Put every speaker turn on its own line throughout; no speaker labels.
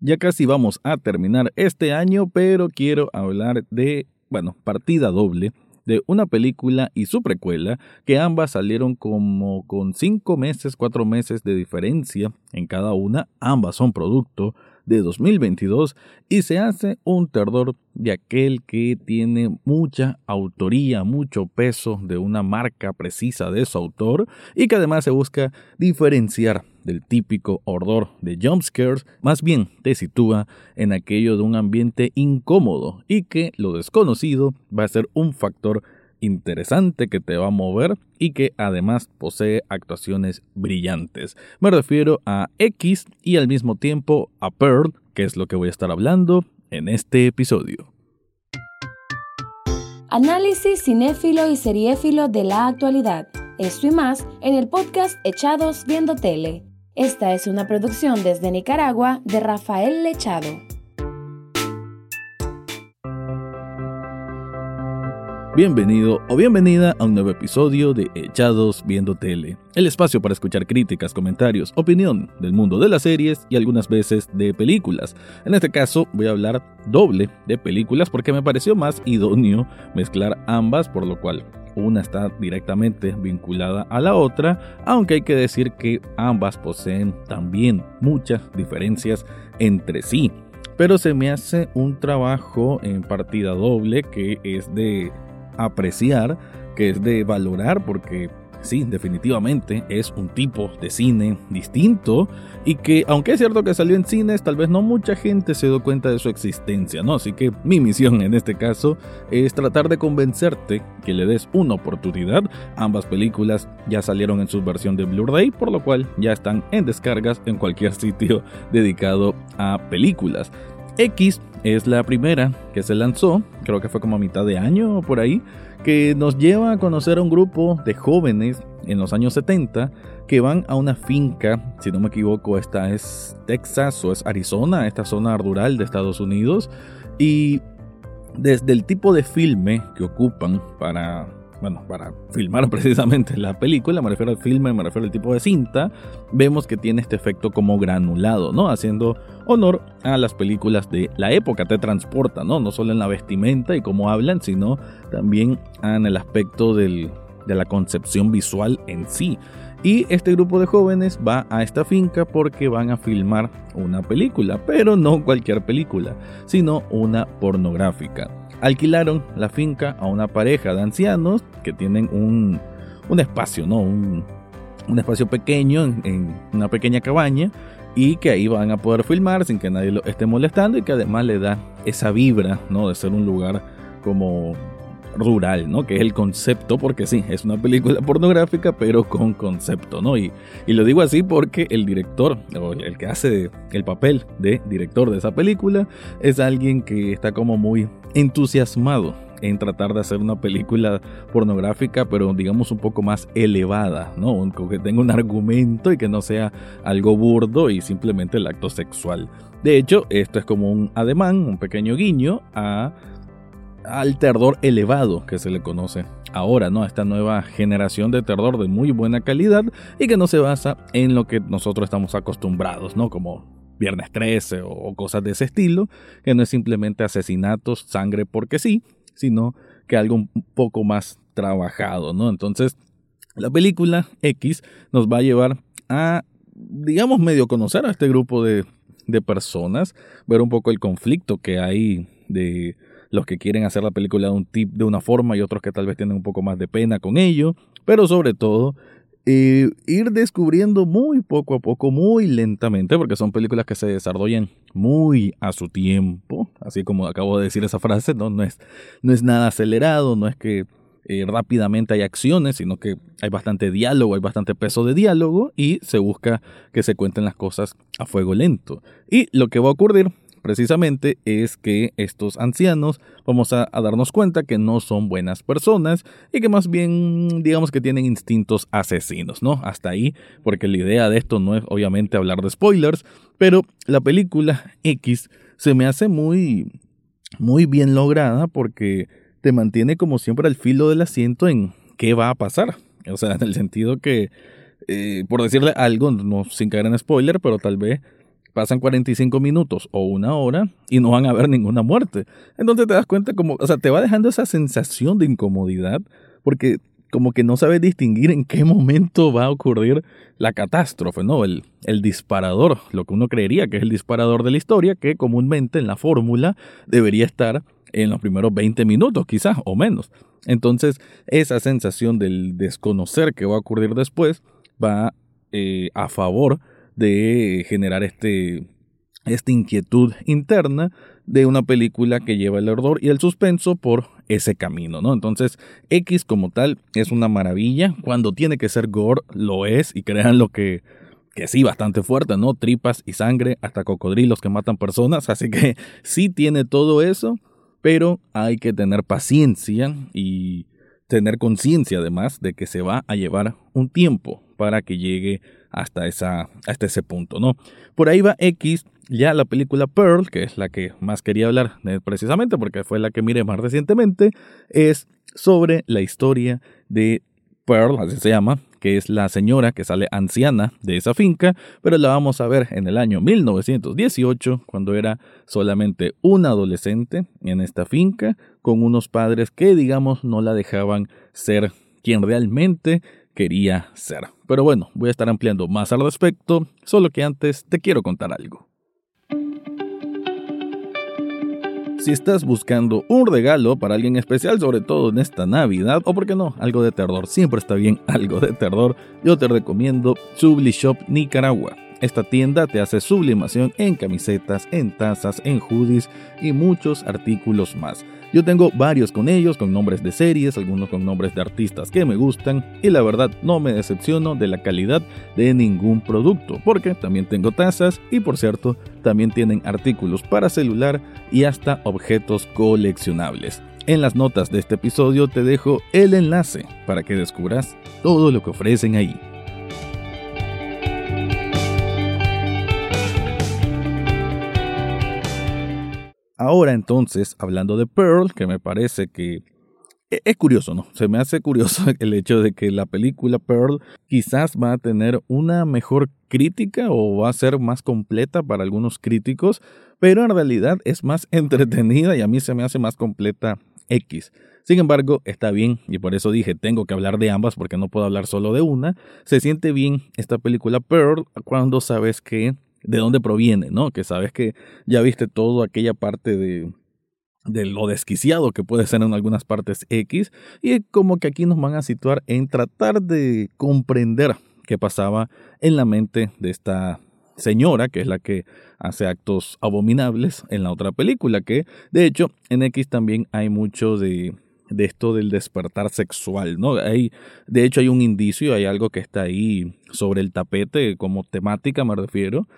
Ya casi vamos a terminar este año, pero quiero hablar de, bueno, partida doble de una película y su precuela, que ambas salieron como con cinco meses, cuatro meses de diferencia en cada una, ambas son producto de 2022 y se hace un terror de aquel que tiene mucha autoría, mucho peso de una marca precisa de su autor y que además se busca diferenciar del típico horror de jumpscares, más bien te sitúa en aquello de un ambiente incómodo y que lo desconocido va a ser un factor interesante que te va a mover y que además posee actuaciones brillantes. Me refiero a X y al mismo tiempo a Pearl, que es lo que voy a estar hablando en este episodio.
Análisis cinéfilo y seriéfilo de la actualidad. Esto y más en el podcast Echados Viendo Tele. Esta es una producción desde Nicaragua de Rafael Lechado.
Bienvenido o bienvenida a un nuevo episodio de Echados Viendo Tele, el espacio para escuchar críticas, comentarios, opinión del mundo de las series y algunas veces de películas. En este caso voy a hablar doble de películas porque me pareció más idóneo mezclar ambas, por lo cual una está directamente vinculada a la otra, aunque hay que decir que ambas poseen también muchas diferencias entre sí. Pero se me hace un trabajo en partida doble que es de apreciar, que es de valorar, porque sí, definitivamente es un tipo de cine distinto y que, aunque es cierto que salió en cines, tal vez no mucha gente se dio cuenta de su existencia, ¿no? Así que mi misión en este caso es tratar de convencerte que le des una oportunidad. Ambas películas ya salieron en su versión de Blu-ray, por lo cual ya están en descargas en cualquier sitio dedicado a películas. X es la primera que se lanzó, creo que fue como a mitad de año o por ahí, que nos lleva a conocer a un grupo de jóvenes en los años 70 que van a una finca, si no me equivoco, esta es Texas o es Arizona, esta zona rural de Estados Unidos, y desde el tipo de filme que ocupan para bueno, para filmar precisamente la película, me refiero al filme, me refiero al tipo de cinta, vemos que tiene este efecto como granulado, ¿no? Haciendo honor a las películas de la época, te transporta, ¿no? No solo en la vestimenta y cómo hablan, sino también en el aspecto de la concepción visual en sí. Y este grupo de jóvenes va a esta finca porque van a filmar una película, pero no cualquier película, sino una pornográfica alquilaron la finca a una pareja de ancianos que tienen un, espacio, ¿no? Un, espacio pequeño en, una pequeña cabaña y que ahí van a poder filmar sin que nadie lo esté molestando y que además le da esa vibra, ¿no? De ser un lugar como rural, ¿no? Que es el concepto, porque sí, es una película pornográfica, pero con concepto, ¿no? Y, y lo digo así porque el director, o el que hace el papel de director de esa película, es alguien que está como muy entusiasmado en tratar de hacer una película pornográfica, pero digamos un poco más elevada, ¿no? Que tenga un argumento y que no sea algo burdo y simplemente el acto sexual. De hecho, esto es como un ademán, un pequeño guiño a al terror elevado que se le conoce ahora, ¿no? A esta nueva generación de terror de muy buena calidad y que no se basa en lo que nosotros estamos acostumbrados, ¿no? Como Viernes 13 o cosas de ese estilo, que no es simplemente asesinatos, sangre porque sí, sino que algo un poco más trabajado, ¿no? Entonces, la película X nos va a llevar a, digamos, medio conocer a este grupo de, de personas, ver un poco el conflicto que hay de los que quieren hacer la película de, un tip, de una forma y otros que tal vez tienen un poco más de pena con ello, pero sobre todo eh, ir descubriendo muy poco a poco, muy lentamente, porque son películas que se desarrollan muy a su tiempo, así como acabo de decir esa frase, no, no, es, no es nada acelerado, no es que eh, rápidamente hay acciones, sino que hay bastante diálogo, hay bastante peso de diálogo y se busca que se cuenten las cosas a fuego lento. Y lo que va a ocurrir precisamente es que estos ancianos vamos a, darnos cuenta que no son buenas personas y que más bien digamos que tienen instintos asesinos, ¿no? Hasta ahí, porque la idea de esto no es obviamente hablar de spoilers, pero la película X se me hace muy, muy bien lograda porque te mantiene como siempre al filo del asiento en qué va a pasar. O sea, en el sentido que, eh, por decirle algo, no sin caer en spoiler, pero tal vez pasan 45 minutos o una hora y no van a ver ninguna muerte. Entonces te das cuenta como, o sea, te va dejando esa sensación de incomodidad porque como que no sabes distinguir en qué momento va a ocurrir la catástrofe, ¿no? El, el disparador, lo que uno creería que es el disparador de la historia, que comúnmente en la fórmula debería estar en los primeros 20 minutos, quizás, o menos. Entonces, esa sensación del desconocer qué va a ocurrir después va eh, a favor de generar este, esta inquietud interna de una película que lleva el ardor y el suspenso por ese camino, ¿no? Entonces, X como tal es una maravilla. Cuando tiene que ser gore, lo es, y crean lo que, que sí, bastante fuerte, ¿no? Tripas y sangre, hasta cocodrilos que matan personas, así que sí tiene todo eso, pero hay que tener paciencia y tener conciencia además de que se va a llevar un tiempo para que llegue hasta, ese punto, ¿no? Por ahí va X, ya la película Pearl, que es la que más quería hablar precisamente porque fue la que miré más recientemente, es sobre la historia de Pearl, así se llama, que es la señora que sale anciana de esa finca, pero la vamos a ver en el año 1918, cuando era solamente una adolescente en esta finca, con unos padres que, digamos, no la dejaban ser quien realmente quería ser. Pero bueno, voy a estar ampliando más al respecto, solo que antes te quiero contar algo. Si estás buscando un regalo para alguien especial, sobre todo en esta Navidad, o por qué no, algo de terror, siempre está bien algo de terror, yo te recomiendo Subli Shop Nicaragua. Esta tienda te hace sublimación en camisetas, en tazas, en hoodies y muchos artículos más. Yo tengo varios con ellos, con nombres de series, algunos con nombres de artistas que me gustan y la verdad no me decepciono de la calidad de ningún producto, porque también tengo tazas y por cierto también tienen artículos para celular y hasta objetos coleccionables. En las notas de este episodio te dejo el enlace para que descubras todo lo que ofrecen ahí. Ahora entonces, hablando de Pearl, que me parece que e-, es curioso, ¿no? Se me hace curioso el hecho de que la película Pearl quizás va a tener una mejor crítica o va a ser más completa para algunos críticos, pero en realidad es más entretenida y a mí se me hace más completa X. Sin embargo, está bien, y por eso dije, tengo que hablar de ambas porque no puedo hablar solo de una. Se siente bien esta película Pearl cuando sabes que de dónde proviene, ¿no? Que sabes que ya viste todo aquella parte de, de lo desquiciado que puede ser en algunas partes X y como que aquí nos van a situar en tratar de comprender qué pasaba en la mente de esta señora, que es la que hace actos abominables en la otra película, que de hecho en X también hay mucho de, de esto del despertar sexual, ¿no? Hay, de hecho hay un indicio, hay algo que está ahí sobre el tapete como temática, me refiero,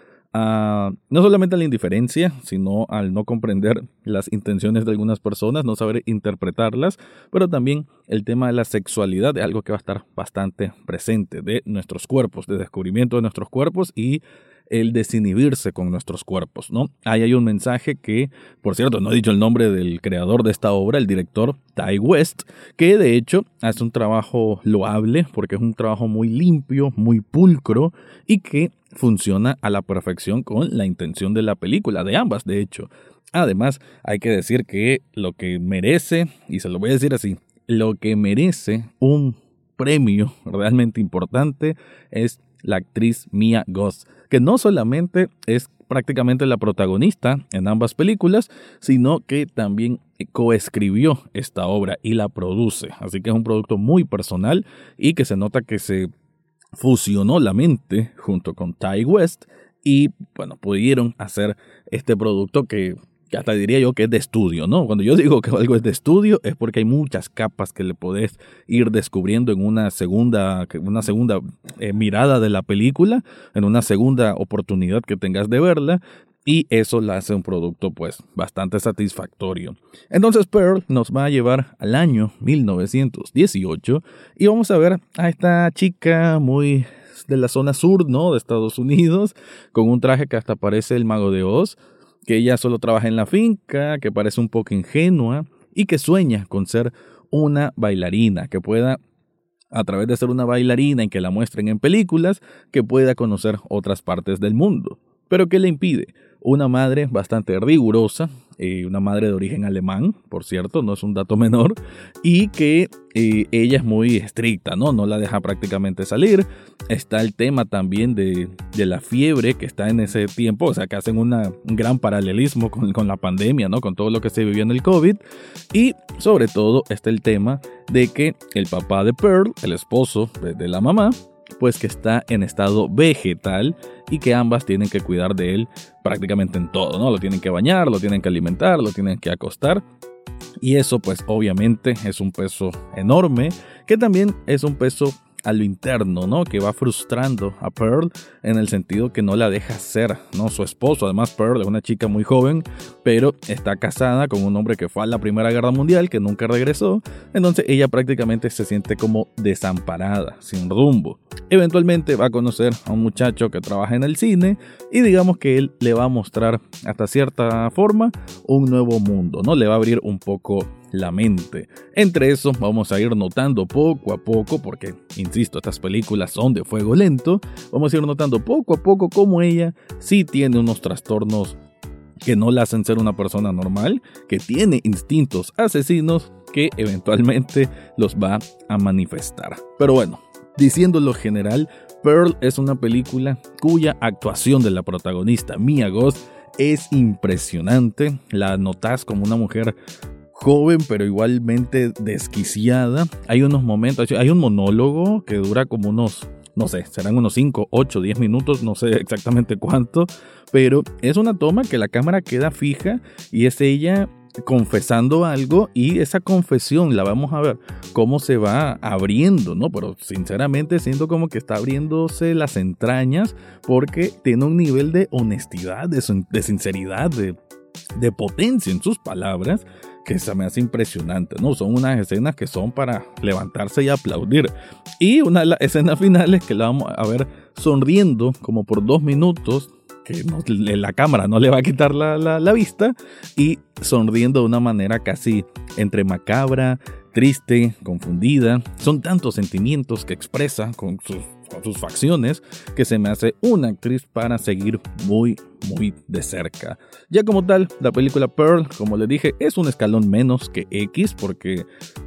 no solamente a la indiferencia, sino al no comprender las intenciones de algunas personas, no saber interpretarlas, pero también el tema de la sexualidad es algo que va a estar bastante presente de nuestros cuerpos, de descubrimiento de nuestros cuerpos y el desinhibirse con nuestros cuerpos, ¿no? Ahí hay un mensaje que, por cierto, no he dicho el nombre del creador de esta obra, el director Ty West, que de hecho hace un trabajo loable porque es un trabajo muy limpio, muy pulcro y que funciona a la perfección con la intención de la película, de ambas, de hecho. Además, hay que decir que lo que merece, y se lo voy a decir así, lo que merece un premio realmente importante es la actriz Mia Goss, que no solamente es prácticamente la protagonista en ambas películas, sino que también coescribió esta obra y la produce. Así que es un producto muy personal y que se nota que se fusionó la mente junto con Ty West y bueno, pudieron hacer este producto que, hasta diría yo que es de estudio, ¿no? Cuando yo digo que algo es de estudio es porque hay muchas capas que le podés ir descubriendo en una segunda, una segunda eh, mirada de la película, en una segunda oportunidad que tengas de verla y eso la hace un producto pues bastante satisfactorio. Entonces Pearl nos va a llevar al año 1918 y vamos a ver a esta chica muy de la zona sur, ¿no? De Estados Unidos, con un traje que hasta parece el mago de Oz, que ella solo trabaja en la finca, que parece un poco ingenua y que sueña con ser una bailarina, que pueda a través de ser una bailarina y que la muestren en películas, que pueda conocer otras partes del mundo. Pero ¿qué le impide? Una madre bastante rigurosa, eh, una madre de origen alemán, por cierto, no es un dato menor, y que eh, ella es muy estricta, ¿no? No la deja prácticamente salir. Está el tema también de, la fiebre que está en ese tiempo, o sea, que hacen un gran paralelismo con, la pandemia, ¿no? Con todo lo que se vivió en el COVID. Y sobre todo está el tema de que el papá de Pearl, el esposo de la mamá, pues que está en estado vegetal y que ambas tienen que cuidar de él prácticamente en todo, ¿no? Lo tienen que bañar, lo tienen que alimentar, lo tienen que acostar. Y eso pues obviamente es un peso enorme, que también es un peso a lo interno, ¿no? Que va frustrando a Pearl en el sentido que no la deja ser, ¿no? Su esposo, además Pearl es una chica muy joven, pero está casada con un hombre que fue a la Primera Guerra Mundial, que nunca regresó, entonces ella prácticamente se siente como desamparada, sin rumbo. Eventualmente va a conocer a un muchacho que trabaja en el cine y digamos que él le va a mostrar hasta cierta forma un nuevo mundo, ¿no? Le va a abrir un poco la mente. Entre eso vamos a ir notando poco a poco, porque, insisto, estas películas son de fuego lento, vamos a ir notando poco a poco cómo ella sí tiene unos trastornos que no la hacen ser una persona normal, que tiene instintos asesinos que eventualmente los va a manifestar. Pero bueno, diciendo lo general, Pearl es una película cuya actuación de la protagonista, Mia Goth, es impresionante. La notas como una mujer joven pero igualmente desquiciada. Hay unos momentos, hay un monólogo que dura como unos, no sé, serán unos 5, 8, 10 minutos, no sé exactamente cuánto, pero es una toma que la cámara queda fija y es ella confesando algo y esa confesión la vamos a ver cómo se va abriendo, ¿no? Pero sinceramente siento como que está abriéndose las entrañas porque tiene un nivel de honestidad, de, sinceridad, de, de potencia en sus palabras que se me hace impresionante, ¿no? Son unas escenas que son para levantarse y aplaudir. Y una de las escenas finales que la vamos a ver sonriendo como por dos minutos, que la cámara no le va a quitar la, la vista, y sonriendo de una manera casi entre macabra, triste, confundida. Son tantos sentimientos que expresa con sus sus facciones, que se me hace una actriz para seguir muy, muy de cerca. Ya como tal, la película Pearl, como le dije, es un escalón menos que X, porque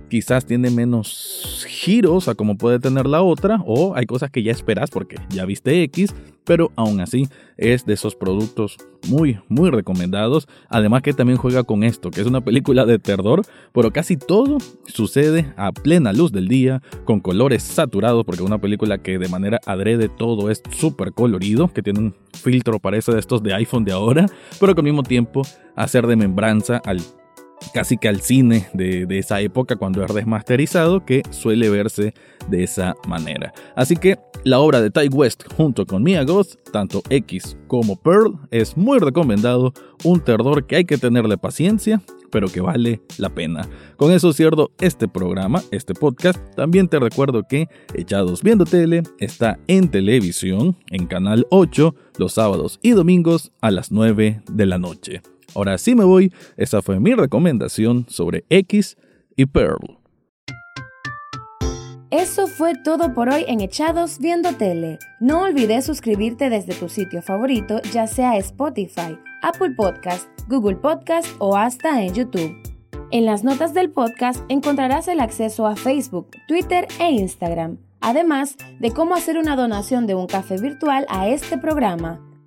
quizás tiene menos giros a como puede tener la otra, o hay cosas que ya esperas porque ya viste X, pero aún así es de esos productos muy, muy recomendados. Además que también juega con esto, que es una película de terror, pero casi todo sucede a plena luz del día, con colores saturados, porque es una película que de manera adrede todo es súper colorido, que tiene un filtro parece de estos de iPhone de ahora, pero que al mismo tiempo hacer de membranza al casi que al cine de, esa época cuando es desmasterizado que suele verse de esa manera. Así que la obra de Ty West junto con Mia Goth, tanto X como Pearl, es muy recomendado, un terror que hay que tenerle paciencia, pero que vale la pena. Con eso cierro este programa, este podcast. También te recuerdo que Echados Viendo Tele está en televisión, en Canal 8, los sábados y domingos a las 9 de la noche. Ahora sí me voy, esa fue mi recomendación sobre X y Pearl.
Eso fue todo por hoy en Echados Viendo Tele. No olvides suscribirte desde tu sitio favorito, ya sea Spotify, Apple Podcast, Google Podcast o hasta en YouTube. En las notas del podcast encontrarás el acceso a Facebook, Twitter e Instagram, además de cómo hacer una donación de un café virtual a este programa.